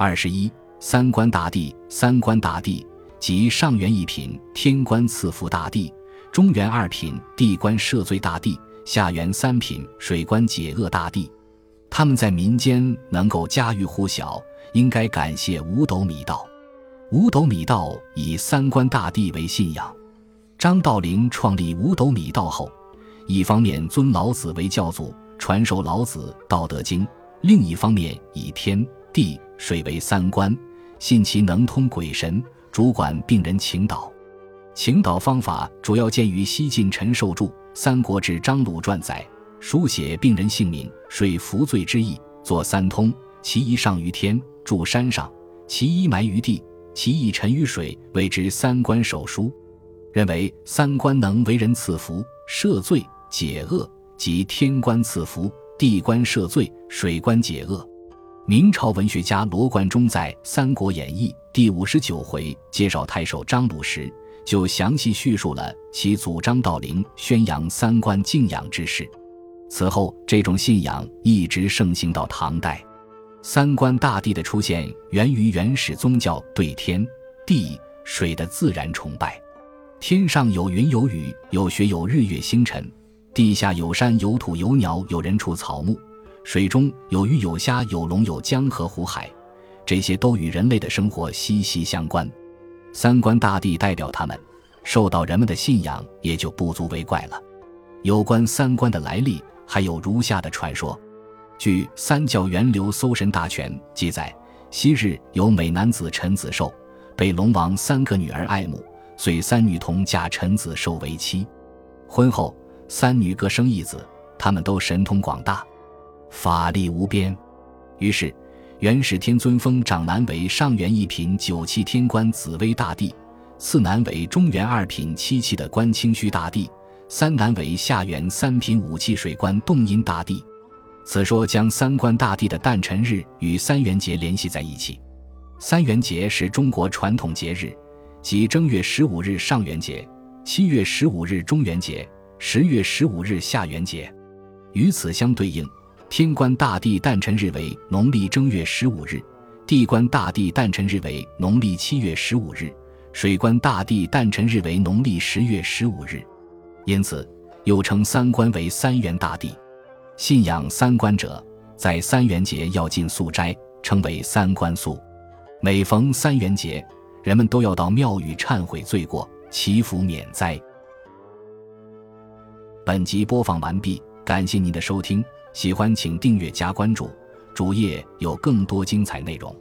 二十一，三官大帝，三官大帝即上元一品天官赐福大帝，中元二品地官赦罪大帝，下元三品水官解厄大帝。他们在民间能够家喻户晓，应该感谢五斗米道。五斗米道以三官大帝为信仰。张道陵创立五斗米道后，一方面尊老子为教祖，传授老子《道德经》；另一方面以天地水为三官，信其能通鬼神，主管病人请导。请导方法主要见于西晋陈寿著《三国志·张鲁传》载，书写病人姓名、水服罪之意，作三通：其一上于天，住山上；其一埋于地，其一沉于水，谓之三官手书。认为三官能为人赐福、赦罪、解厄，即天官赐福、地官赦罪、水官解厄。明朝文学家罗贯中在《三国演义》第五十九回介绍太守张鲁时，就详细叙述了其祖张道陵宣扬三观敬仰之事。此后，这种信仰一直盛行到唐代。三观大帝的出现源于原始宗教对天地水的自然崇拜。天上有云有雨有雪有日月星辰，地下有山有土有鸟有人畜草木，水中有鱼有虾有龙有江河湖海，这些都与人类的生活息息相关。三观大帝代表他们，受到人们的信仰也就不足为怪了。有关三观的来历，还有如下的传说：据《三教源流搜神大全》记载，昔日有美男子陈子寿，被龙王三个女儿爱慕。遂三女同嫁陈子寿为妻，婚后三女各生一子，他们都神通广大，法力无边。于是元始天尊封长男为上元一品九气天官紫薇大帝，次男为中元二品七气的官清虚大帝，三男为下元三品五气水官洞阴大帝。此说将三官大帝的诞辰日与三元节联系在一起。三元节是中国传统节日。即正月十五日上元节，七月十五日中元节，十月十五日下元节。与此相对应，天官大帝诞辰日为农历正月十五日，地官大帝诞辰日为农历七月十五日，水官大帝诞辰日为农历十月十五日。因此，又称三官为三元大帝。信仰三官者，在三元节要进素斋，称为三官素。每逢三元节。人们都要到庙宇忏悔罪过，祈福免灾。本集播放完毕，感谢您的收听，喜欢请订阅加关注，主页有更多精彩内容。